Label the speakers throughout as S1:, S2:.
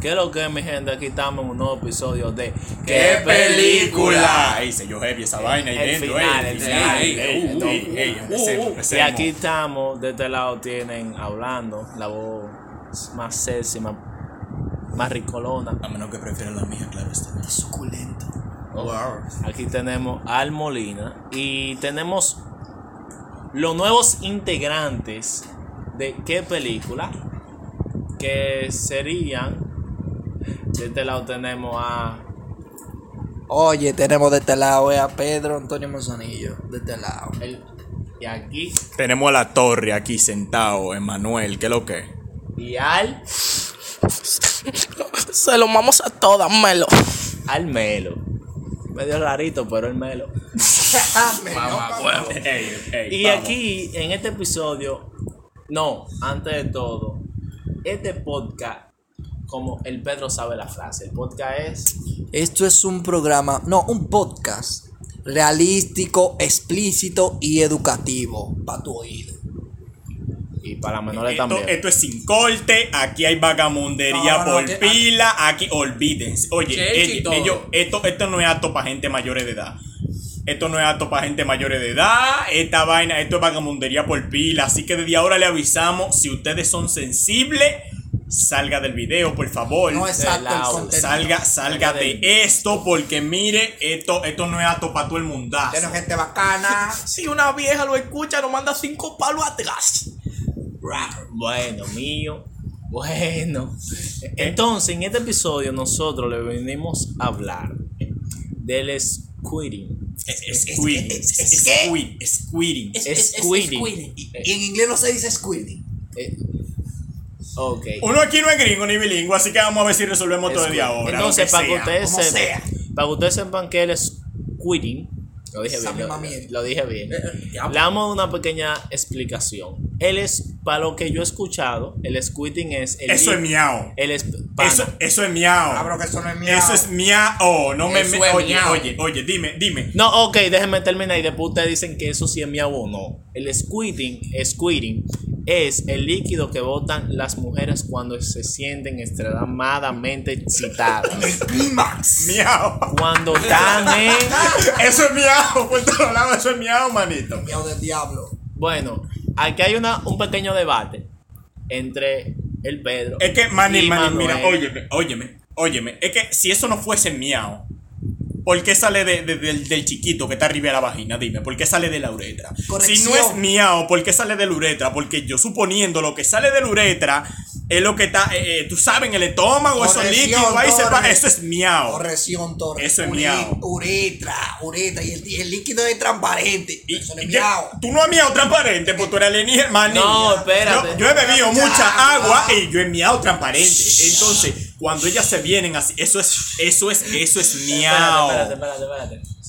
S1: ¿Qué es lo que es, mi gente? Aquí estamos en un nuevo episodio de
S2: ¡Qué película! Ey, se yo heavy esa vaina ahí
S1: El
S2: dentro,
S1: final,
S2: ey,
S1: el
S2: final,
S1: final,
S2: ey,
S1: el
S2: ey,
S1: final.
S2: ey, ey, empecemos,
S1: Y
S2: empecemos.
S1: aquí estamos, de este lado tienen hablando, la voz más sexy, más, más ricolona.
S2: A menos que prefieran la mía, claro está.
S3: Suculento.
S2: Wow.
S1: Aquí tenemos al Molina y tenemos los nuevos integrantes de qué película que serían de este lado tenemos a
S3: Oye, tenemos de este lado eh, a Pedro Antonio Manzanillo. De este lado.
S1: el y aquí
S2: Tenemos a la torre aquí sentado, Emanuel, ¿qué es lo que?
S1: y al
S4: Se lo vamos a todas, Melo.
S1: al Melo. Medio rarito, pero el Melo.
S2: Ey, ey,
S1: Y
S2: vamos.
S1: aquí en este episodio, no, antes de todo, este podcast como el Pedro sabe la frase, el podcast es
S3: Esto es un programa, no, un podcast realístico, explícito y educativo para tu oído.
S1: y para menores
S2: Esto,
S1: también.
S2: esto es sin corte, aquí hay vagamundería
S3: No, no,
S2: por
S3: que-
S2: pila, aquí olvídense. Oye, ellos- ellos- esto, esto no es apto para gente mayores de edad. Esto no es apto para gente mayores de edad. Esta vaina, esto es vagamundería por pila. Así que desde ahora le avisamos, si ustedes son sensibles, salga del video, por favor.
S3: No el contenido.
S2: Salga, salga de esto, porque mire, esto, esto no es apto para todo el mundazo.
S3: Tiene gente bacana.
S4: Si una vieja lo escucha, nos manda cinco palos atrás.
S1: Bueno, mío. Bueno. Entonces, en este episodio nosotros le venimos a hablar del squirting.
S2: Squiding.
S1: Es squirting.
S3: Y, y en inglés no se dice squirting.
S2: Uno aquí no es gringo ni bilingüe, así que vamos a ver si resolvemos todo desde ahora.
S1: Entonces, para que ustedes sepan, para que ustedes sepan que el squirting, lo dije bien, lo, dije bien. Le damos una pequeña explicación. Él es, para lo que yo he escuchado, el squirting es el
S2: Eso es miau.
S1: El es.
S2: Eso, eso es miau.
S3: Que eso no es miau.
S2: Eso es miau. No me, me-
S4: es
S2: oye,
S4: miau.
S2: oye, oye, dime, dime.
S1: No, ok, déjenme terminar y después ustedes dicen que eso sí es miau o no. El squirting, squirting es el líquido que botan las mujeres cuando se sienten extremadamente excitadas.
S3: Clímax.
S2: Miau.
S1: cuando están en...
S2: Eso es miau. Por todos lados, eso es miau, manito.
S3: Miau del diablo.
S1: Bueno, aquí hay una, un pequeño debate entre el Pedro.
S2: Es que, maní,
S1: y
S2: maní, mira, óyeme, óyeme, óyeme. Es que si eso no fuese miau, ¿por qué sale de- de- del, del chiquito que está arriba de la vagina? Dime, ¿por qué sale de la uretra? Si no es miau, ¿por qué sale de la uretra? Porque yo suponiendo lo que sale de la uretra es lo que está, eh, eh, tú sabes, en el estómago, esos líquidos, ahí se va, eso es miau.
S3: Corrección, Torres.
S2: Eso es
S3: Uri-
S2: miau.
S3: Uretra, uretra. Y el, y el líquido es transparente.
S2: Y-
S3: eso no es miau.
S2: Tú no has miau transparente, pues tú eres alienígena, maní.
S1: No, espérate.
S2: Yo, yo he bebido
S3: Ya,
S2: mucha
S3: ya.
S2: agua y yo he miau transparente. Entonces, cuando ellas se vienen así, eso es, eso es, eso es miau.
S1: Espérate, espérate, espérate, espérate.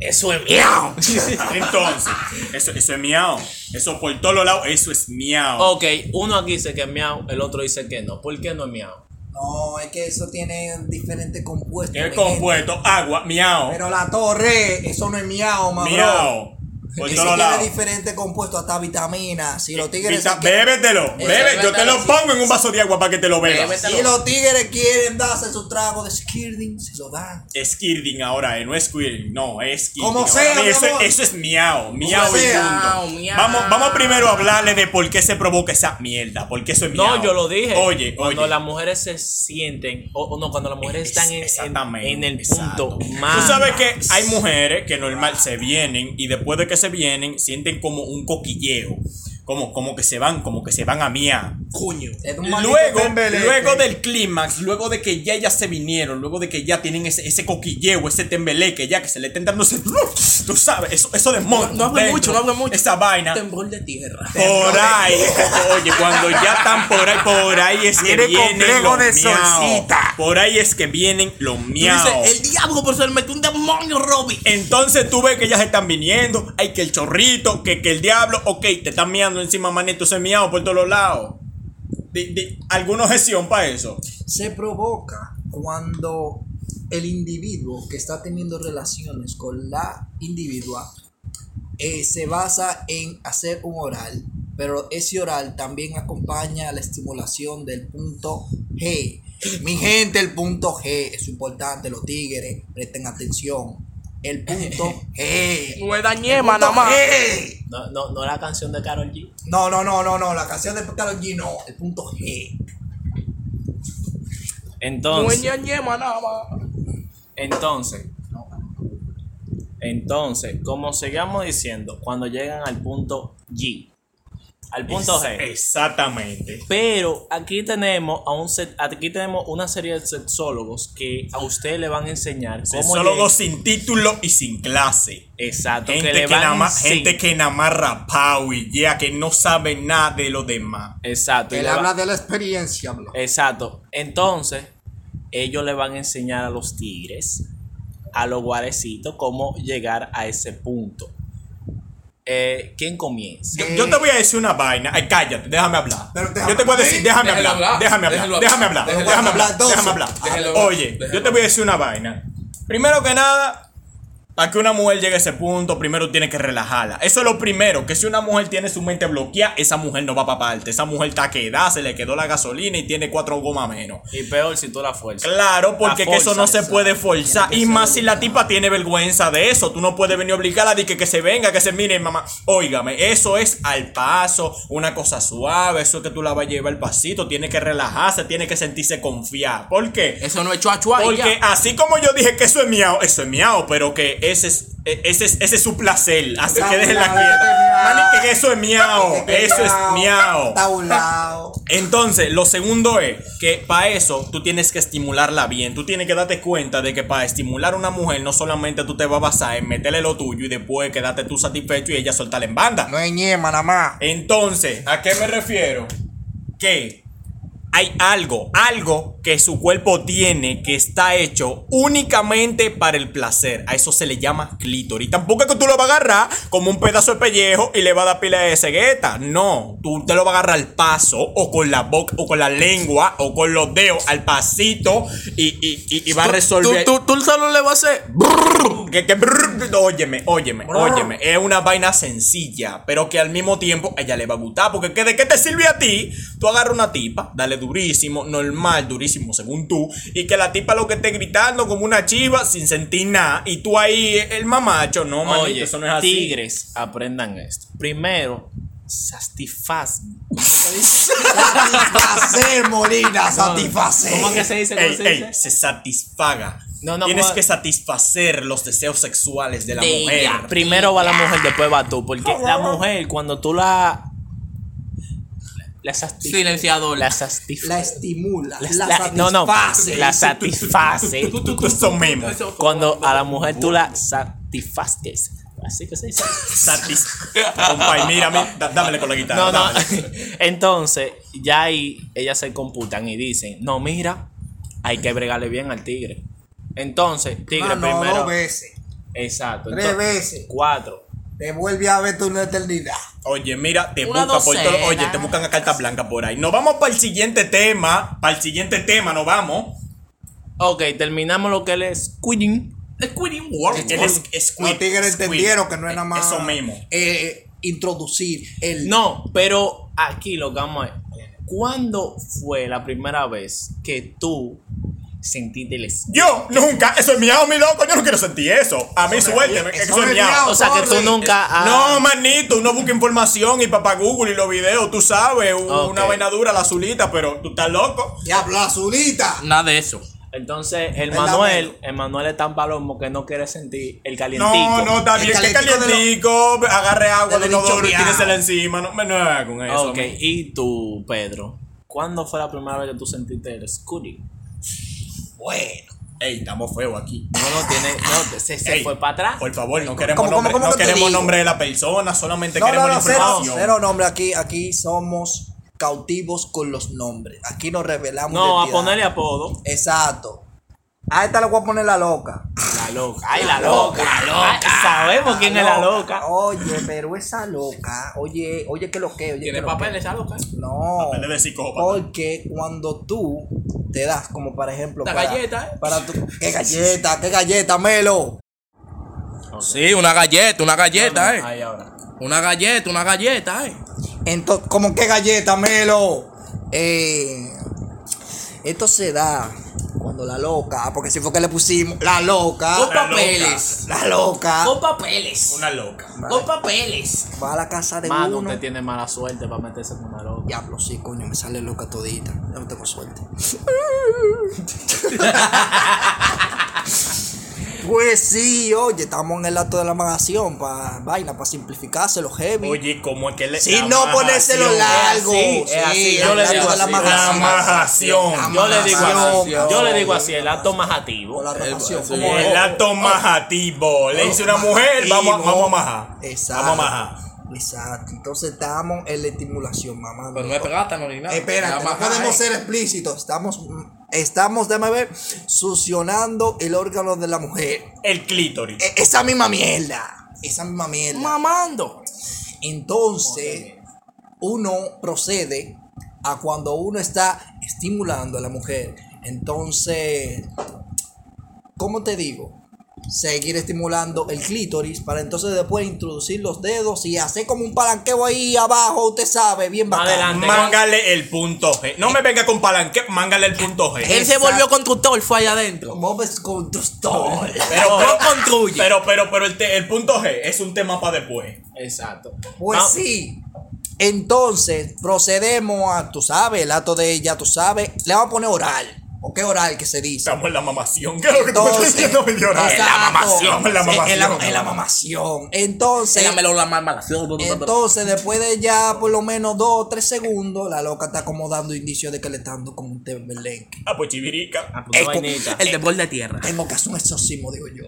S4: Eso es miau.
S2: Entonces, eso, eso es miau. Eso por todos los lados, eso es miau.
S1: Ok, uno aquí dice que es miau, el otro dice que no. ¿Por qué no es miau?
S3: No, es que eso tiene diferentes compuestos.
S2: ¿Qué
S3: mi
S2: compuesto? Agua, miau.
S3: Pero la torre, eso no es miau, mamá.
S2: Miau.
S3: Tiene diferentes compuestos, hasta vitaminas. Si los tigres,
S2: Vita-
S3: quieren-
S2: Bébetelo, bebe, yo te lo pongo en un vaso de agua para que te lo bebas.
S3: Si los tigres quieren darse su trago de skirting, se lo dan.
S2: Skirding ahora, eh, no es squirting, no, es skirding.
S3: Como sea, mi
S2: eso,
S3: amor.
S2: eso es miau, miau y
S3: sea.
S2: punto.
S4: Miau,
S2: Vamos, vamos primero a hablarle de por qué se provoca esa mierda, por qué eso es miau.
S1: No, yo lo dije.
S2: Oye,
S1: Cuando
S2: oye.
S1: las mujeres se sienten, o, o no, cuando las mujeres están en, en,
S2: Exactamente,
S1: en el
S2: exacto.
S1: punto más.
S2: Tú sabes que hay mujeres que normal se vienen y después de que se vienen sienten como un coquilleo, como, como que se van, como que se van a miar.
S4: Coño.
S2: Luego, luego del clímax, luego de que ya ellas se vinieron, luego de que ya tienen ese, ese coquilleo, ese tembeleque, ya que se le estén dando ese. Tú sabes, eso, eso de
S4: No, no mucho, no hable mucho.
S2: Esa vaina.
S4: Temblor de tierra.
S2: Por ahí, oye, cuando ya están por ahí, por ahí es que vienen los
S3: de
S2: miau. Por ahí es que vienen los miau.
S4: el diablo por ser metió un demonio, Robby.
S2: Entonces tú ves que ellas están viniendo, hay que el chorrito, que, que el diablo, ok, te están miando encima, manito, ese miau por todos los lados. Di- di- ¿Alguna objeción para eso?
S3: se provoca cuando el individuo que está teniendo relaciones con la individua eh, se basa en hacer un oral pero ese oral también acompaña la estimulación del punto G. Mi gente, el punto G es importante, los tigres, presten atención. El punto G.
S4: No es dañema nada más.
S1: No, no, no la canción de Carol G.
S3: No, no, no, no, no, la canción de Karol G no, el punto G.
S4: No
S1: Entonces,
S4: es dañema nada más.
S1: entonces, entonces, como seguíamos diciendo, cuando llegan al punto G, al punto G.
S2: Exactamente.
S1: Pero aquí tenemos a un set- aquí tenemos una serie de sexólogos que a usted le van a enseñar cómo
S2: Sexólogos sin título y sin clase.
S1: exacto,
S2: Gente
S1: que le
S2: que,
S1: van
S2: gente que nada más rapao y ya que no sabe nada de lo demás.
S1: exacto,
S3: Él
S1: va-
S3: habla de la experiencia, bro.
S1: exacto. Entonces, ellos le van a enseñar a los tigres, a los guarecitos cómo llegar a ese punto. Eh, ¿Quién comienza?
S2: Yo, yo te voy a decir una vaina. Ay, cállate, déjame hablar.
S3: Pero déjame
S2: yo te voy a decir, déjame
S4: Déjelo
S2: hablar,
S4: hablar.
S2: déjame hablar, déjame
S4: hablar.
S2: déjame
S3: hablar.
S2: déjame hablar. Oye, yo te voy a decir una vaina. Primero que nada, para que una mujer llegue a ese punto, primero tiene que relajarla. Eso es lo primero, que si una mujer tiene su mente bloqueada, esa mujer no va para parte. Esa mujer está quedada, se le quedó la gasolina y tiene cuatro gomas menos.
S1: Y peor si tú la fuerzas.
S2: Claro, porque que eso no se puede forzar. Y más si la tipa tiene vergüenza de eso. Tú no puedes venir a obligarla de que, que se venga, que se mire, mamá. Óigame, eso es al paso, una cosa suave. Eso es que tú la vas a llevar al pasito. Tiene que relajarse, tiene que sentirse confiada. ¿Por qué?
S4: Eso no es chua chua
S2: Porque así como yo dije que eso es miau, eso es miau, pero que ese es, e- ese es, ese es su placer. Así que déjenla quieta.
S3: miau.
S2: Mani, que eso es miau. Eso es miau. Entonces, lo segundo es que para eso tú tienes que estimularla bien. Tú tienes que darte cuenta de que para estimular a una mujer no solamente tú te vas a basar en meterle lo tuyo y después quedarte tú satisfecho y ella soltarla en banda.
S3: No es ñema nada más.
S2: Entonces, ¿a qué me refiero? Que hay algo, algo que su cuerpo tiene que está hecho únicamente para el placer. A eso se le llama clítoris. Tampoco es que tú lo vas a agarrar como un pedazo de pellejo y le vas a dar pila de cegueta. No, tú te lo vas a agarrar al paso o con la boca o con la lengua o con los dedos al pasito y, y, y, y va a resolver.
S4: Tú, tú, tú solo le vas a hacer.
S2: Que, que óyeme, óyeme, óyeme. Es una vaina sencilla, pero que al mismo tiempo a ella le va a gustar. Porque que ¿de qué te sirve a ti? Tú agarras una tipa, dale durísimo, normal, durísimo según tú, y que la tipa lo que esté gritando como una chiva sin sentir nada, y tú ahí el mamacho, no, manito,
S1: Oye,
S2: eso no es así.
S1: tigres, aprendan esto. Primero, satisfaz.
S3: Satisfacer, Molina, satisfacer.
S1: ¿Cómo que se dice? ¿Cómo
S2: Ey,
S1: se
S2: ey,
S1: dice?
S2: se satisfaga.
S1: No, no,
S2: Tienes
S1: ¿cómo?
S2: que satisfacer los deseos sexuales de la
S1: De
S2: mujer.
S1: ella. Primero va la mujer, después va tú. Porque la mujer, cuando tú la. La. La satisfaces.
S3: La estimula, la,
S1: La- la- no, no,
S3: satisface.
S1: la satisface.
S2: Tú, tú, tú, eso mismo.
S1: Cuando a la mujer tú la satisfaces. Así que se dice.
S2: Satis. Mírame, dámele con la guitarra.
S1: No, no. Entonces, ya ahí ellas se computan y dicen: No, mira, hay que bregarle bien al tigre. Entonces, tigre
S3: Ah, no,
S1: primero.
S3: dos veces,
S1: Exacto.
S3: tres
S1: entonces,
S3: veces.
S1: Cuatro.
S3: Te vuelve a ver tú una eternidad.
S2: Oye, mira, te buscan por todo, oye, te buscan a carta blanca por ahí. Nos vamos para el siguiente tema. Para el siguiente tema, nos vamos.
S1: Ok, terminamos lo que es quitting.
S4: Squiding World.
S2: Es squid,
S3: Los tigres entendieron que no es nada más.
S2: Eso mismo.
S3: eh, introducir el.
S1: No, pero aquí lo que vamos a ¿Cuándo fue la primera vez que tú sentiste el es-
S2: Yo nunca, eso es miau, mi loco. Yo no quiero sentir eso. A mí que
S3: es-
S2: eso es miau.
S1: O sea, que tú nunca has-
S2: No, manito, uno busca información y papá Google y los videos, tú sabes, una vaina dura, la azulita, pero tú estás loco.
S3: Diablo, azulita.
S4: Nada de eso.
S1: Entonces, el
S3: la
S1: Manuel, el Manuel es tan palomo que no quiere sentir el calientico.
S2: No, no, está bien, que
S3: calentico de lo-
S2: calientico, agarre agua
S3: de
S2: de
S3: lo
S2: inodoro y tíresela encima. No me no con eso.
S1: Ok, y tú, Pedro, ¿cuándo fue la primera vez que tú sentiste el scooty?
S3: Bueno.
S2: Ey, estamos feos aquí.
S1: No, no tiene, no, se, se
S2: Ey,
S1: fue para atrás.
S2: Por favor, no queremos
S3: ¿Cómo,
S2: nombre,
S3: cómo
S2: no
S3: que
S2: queremos nombre de la persona, solamente
S3: No,
S2: queremos
S3: no, no, cero,
S2: información.
S3: cero nombre. Aquí, aquí somos cautivos con los nombres. Aquí nos revelamos.
S1: No, a ponerle apodo.
S3: Exacto. A esta le voy a poner la loca.
S1: Loca. Ay, la loca. La loca. Sabemos quién es la loca.
S3: Oye, pero esa loca. Oye, oye, que lo que. Oye,
S4: ¿Tiene
S3: que lo que.
S4: papel esa loca?
S3: No.
S2: Papeles de psicópata.
S3: Porque cuando tú te das, como por ejemplo.
S4: La
S3: para-
S4: galleta, ¿eh?
S3: Para tu, ¿Qué galleta? ¿Qué galleta, Melo?
S4: Sí, una galleta, una galleta, eh.
S1: Ahí ahora.
S4: Una galleta, una galleta, eh.
S3: Entonces, como que galleta, Melo. Eh, esto se da cuando la loca, porque si fue que le pusimos la loca,
S4: Con
S2: La
S4: papeles.
S3: la loca
S4: Con papeles.
S2: Una loca.
S4: Con papeles.
S3: va a la casa de
S1: Mano,
S3: uno.
S1: usted tiene mala suerte para meterse con una loca.
S3: Diablo, sí, coño, me sale loca todita. Yo no tengo suerte. pues sí, oye, estamos en el acto de la magación para vaina, para simplificárselo heavy.
S2: Oye, ¿cómo es que le. La
S3: no ponérselo largo.
S1: Es así, es así.
S3: Sí,
S1: Yo
S3: el
S1: le
S3: acto
S1: digo
S3: de la
S1: así.
S3: magación.
S2: La majación.
S1: Yo le digo así. Yo le digo así, el acto majativo.
S3: O la relación.
S4: sí.
S3: como-
S2: El acto majativo. Le dice una mujer, vamos, a- vamos a majar.
S3: Exacto.
S2: Vamos a majar.
S3: Exacto. Entonces estamos en la estimulación, mamá.
S4: Pero no me pegaste, no ni nada.
S3: Espérate, no
S4: más,
S3: podemos
S4: ay.
S3: ser explícitos. Estamos, estamos, déjame ver, succionando el órgano de la mujer.
S2: El clítoris.
S3: E- esa misma mierda. Esa misma mierda.
S4: Mamando.
S3: Entonces, uno procede a cuando uno está estimulando a la mujer. Entonces, ¿cómo te digo? Seguir estimulando el clítoris para entonces después introducir los dedos y hacer como un palanqueo ahí abajo, usted sabe, bien bacán.
S1: Adelante.
S2: Mángale el punto G. No me venga con palanque, mángale el punto G.
S4: Él se volvió constructor, fue allá adentro.
S3: Bob es constructor.
S2: Pero,
S4: No construye.
S2: Pero, pero, pero el, te- el punto G es un tema para después.
S1: Exacto.
S3: Pues sí. Entonces, procedemos a, tú sabes, el acto de ella, tú sabes, le vamos a poner oral. ¿O qué oral que se dice?
S2: Estamos en la mamación. ¿Qué es lo que tú me estás diciendo. En la mamación. En la mamación.
S3: En la, en la mamación. Entonces,
S4: Élamelo la malmalación.
S3: entonces, después de ya por lo menos dos o tres segundos, la loca está como dando indicios de que le está dando como un té belenque.
S2: Ah, pues chivirica.
S1: Ah, pues,
S3: Es como-
S1: vainita.
S4: El de de tierra.
S3: Tengo que hacer un exorcismo, digo yo.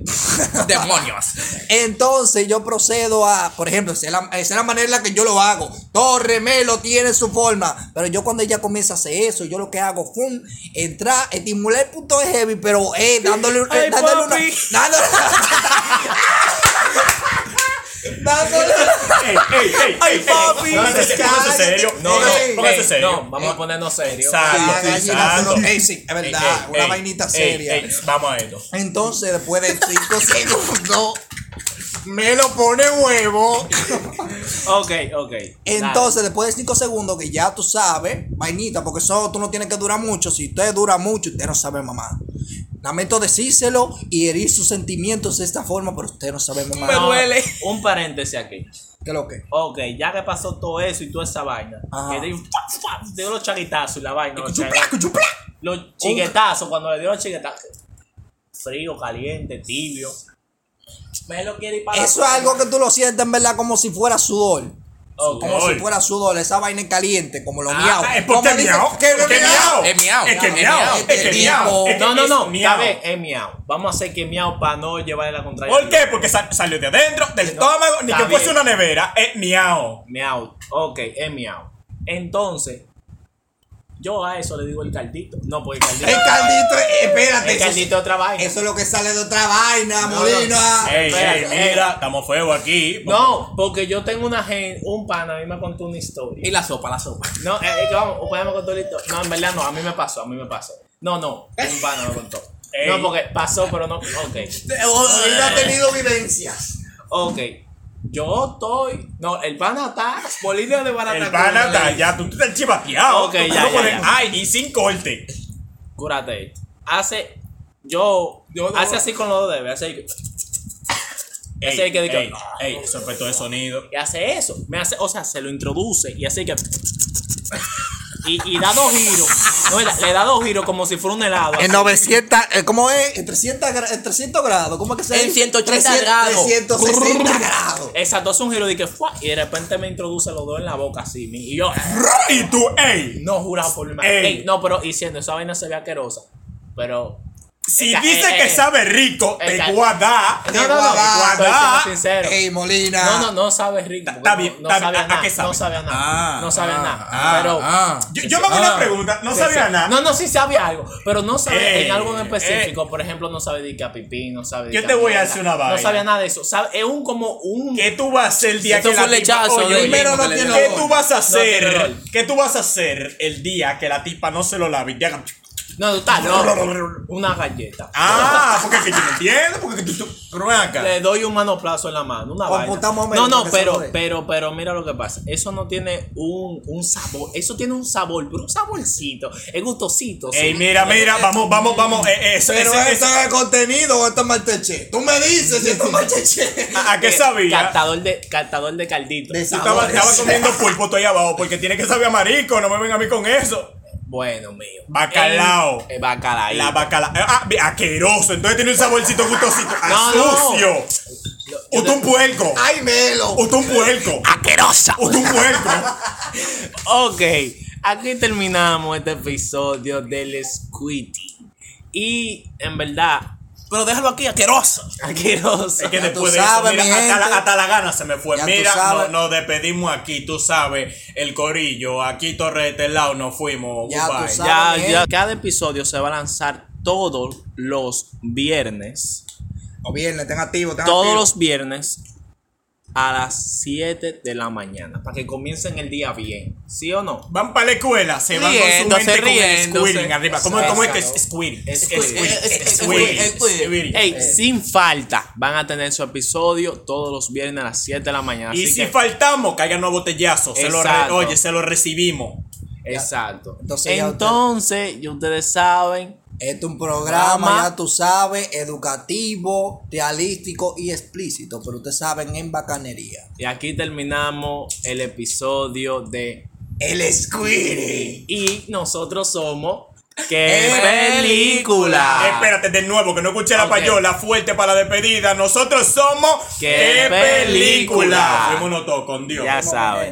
S4: Demonios.
S3: Entonces yo procedo a, por ejemplo, esa es la, esa es la manera en la que yo lo hago. Torre Melo tiene su forma. Pero yo cuando ella comienza a hacer eso, yo lo que hago fue entrar, estimular el punto de heavy, pero eh, dándole, eh,
S4: Ay,
S3: dándole una. Dándole. dándole.
S2: ¡Ey, ey, ey!
S3: Ay, papi,
S2: Póngase serio. No, póngase serio.
S1: No, vamos a ponernos serios.
S2: Exacto, exacto.
S3: ey, sí, es verdad,
S2: Ey,
S3: una
S2: ey,
S3: vainita
S2: ey,
S3: seria.
S2: ey, vamos a esto.
S3: Entonces, después de 5 segundos, me lo pone huevo.
S1: Ok, ok.
S3: Entonces, después de 5 segundos, que ya tú sabes, vainita, porque eso tú no tienes que durar mucho. Si usted dura mucho, usted no sabe mamá. Lamento decírselo y herir sus sentimientos de esta forma, pero usted no sabe mamá.
S4: Me duele.
S1: Un paréntesis aquí.
S3: ¿Qué es lo que?
S1: Ok, ya que pasó todo eso y toda esa vaina,
S3: Ajá.
S1: que dio, los chaguetazos y la vaina, los, los chiguetazos, cuando le dio los chiguetazos, frío, caliente, tibio, me lo quiere ir para la
S3: Eso es algo que tú lo sientes en verdad como si fuera sudor. Como si fuera sudor, esa vaina caliente, como los
S2: Ah,
S3: miau.
S2: es porque miau.
S3: que
S2: Es que miau.
S4: Es miau.
S2: Es que miau.
S4: miau.
S2: Es que
S3: Este
S2: miau.
S1: No, no, no,
S2: miau.
S1: es miau. Vamos a hacer que miau para no llevarle la contraria.
S2: ¿Por qué? Porque sa- salió de adentro, del estómago, ni que fuese una nevera. Es miau.
S1: Miau. Ok, es miau. Entonces, yo a eso le digo el caldito. No, pues el caldito.
S3: El caldito, eh, espérate.
S1: El
S3: eso-
S1: caldito es otra vaina.
S3: Eso es lo que sale de otra vaina,
S1: No, no.
S3: Molina.
S2: Ey,
S1: eh.
S2: mira, estamos fuego aquí.
S1: No, porque yo tengo una gente, un pana, a mí me contó una historia.
S4: Y la sopa, la sopa.
S1: No, eh, es que vamos, podemos contar la historia. No, en verdad no, a mí me pasó, a mí me pasó. No, no, un pana me contó.
S2: Ey.
S1: No, porque pasó, pero no. Ok.
S3: Ha tenido vivencias.
S1: Ok. Yo estoy. No, el pana está. Bolivia de barata.
S2: El pana está ya, tú estás chivateado.
S1: Ok,
S2: Tú
S1: ya, ya, ya.
S2: Ay, y sin corte.
S1: Cúrate. Hace. Yo.
S4: Yo no-
S1: hace así con los dedos. Hace.
S2: Ey,
S1: el que
S2: ey, ey, efecto de sonido.
S1: Y hace eso. Me hace. O sea, se lo introduce. Y hace que. Y, y da dos giros. No, le da- dos giros como si fuera un helado.
S3: En
S1: así.
S3: 900, eh, ¿cómo es? En 300, gra- en 300 grados, ¿cómo es que se
S4: En
S3: dice?
S4: 180 grados.
S3: 360 grados.
S1: Exacto, hace un giro de que fue. Y de repente me introduce los dos en la boca así. Y yo.
S2: Y tú, ey.
S1: No jurado por mi madre.
S2: Ey.
S1: Ey, no, pero diciendo, esa vaina se ve asquerosa. Pero.
S2: Si dice
S1: eh,
S2: que
S1: eh,
S2: sabe rico,
S1: eh,
S2: te
S1: ca-
S2: guada.
S1: No, no, no,
S3: guada,
S1: estoy siendo sincero.
S3: Ey, Molina.
S1: No, no, no sabe rico.
S2: Está
S1: no-
S2: bien,
S1: no,
S2: está
S1: sabe
S2: bien.
S1: a
S2: ¿A
S1: nada.
S2: qué sabe?
S1: No sabe a nada.
S4: Ah,
S1: no sabe a
S4: ah,
S1: nada.
S4: ah,
S1: pero.
S4: ah.
S2: Yo, yo me hago una
S4: Ah.
S2: pregunta, no
S1: Sí,
S2: sabía
S1: sí.
S2: nada.
S1: No, no, sí sabe algo. Pero no sabe
S2: Ey,
S1: en algo en específico. Por ejemplo, no sabe de que a pipí, no sabe de
S2: Yo te voy a decir una vaina.
S1: No sabe nada de eso. Sabe, es un como un.
S2: ¿Qué tú vas a hacer el día que la tipa...
S4: de
S2: primero no tiene. ¿Qué tú vas a hacer? ¿Qué tú vas a hacer el día que la tipa no se lo lave y te haga...
S1: No, tú estás loco. Una galleta.
S2: Ah, porque que yo no entiendo, porque que tú, tú, acá.
S1: Le doy un manoplazo en la mano, una vaina. No, no, pero, pero, pero mira lo que pasa. Eso no tiene un, un sabor. Eso tiene un sabor, pero un saborcito. Es gustosito. sí.
S2: Ey, mira, mira, vamos, vamos, vamos. eh, eh, eso-
S3: Pero
S2: ese- ese-
S3: es contenido o esto es malteche. Tú me dices si esto es malteche.
S2: ¿A a qué sabía?
S1: Captador de, captador de caldito.
S3: De sabores.
S2: estaba comiendo pulpo ahí abajo porque tiene que saber a marico, no me ven a mí con eso.
S1: Bueno, mío.
S2: Bacalao.
S1: Eh, bacalao.
S2: La bacala. Ah, vi- asqueroso. Entonces tiene un saborcito gustosito.
S1: No, no.
S2: ¡Sucio! Usted un puerco.
S3: ¡Ay, Melo!
S2: Usted un puerco.
S1: ¡Asquerosa!
S2: Usted un puerco.
S1: Ok, aquí terminamos este episodio del Squitty. Y en verdad,
S4: Pero déjalo aquí, asqueroso.
S1: asqueroso.
S2: Es que
S3: Ya
S2: después
S3: tú
S2: de
S3: sabes,
S2: eso,
S3: mi
S2: mira, hasta la, hasta la gana se me fue.
S3: Ya
S2: Mira,
S3: sabes.
S2: no- nos despedimos aquí, tú sabes, el corillo, aquí Torre de este lado nos fuimos.
S3: Ya tú sabes.
S1: Ya, ya, cada episodio se va a lanzar todos los viernes.
S3: O viernes, estén activos, estén
S1: Todos
S3: activos.
S1: los viernes a las 7 de la mañana. Para que comiencen el día bien. ¿Sí o no?
S2: Van para la escuela, se van con su mente con el
S4: riéndose.
S2: squirting arriba. ¿Cómo, cómo es que es squirting?
S1: Ey, sin falta, van a tener su episodio todos los viernes a las 7 de la mañana.
S2: Y
S1: Así
S2: si
S1: que-
S2: faltamos, caigan nuevos botellazos. Se lo re-
S1: Exacto.
S2: oye, se lo recibimos.
S1: Exacto.
S3: Entonces
S1: Entonces, ya ustedes saben.
S3: Este es un programa,
S1: Programa.
S3: ya tú sabes, educativo, realístico y explícito, pero ustedes saben en bacanería.
S1: Y aquí terminamos el episodio de
S3: El Squirty.
S1: Y nosotros somos. ¡Qué
S3: ¡Qué
S1: película!
S2: Espérate, de nuevo, que no escuché la
S1: Ok.
S2: payola fuerte para la despedida. Nosotros somos.
S1: ¡Qué película!
S2: Fuimos todos con Dios.
S1: Ya saben.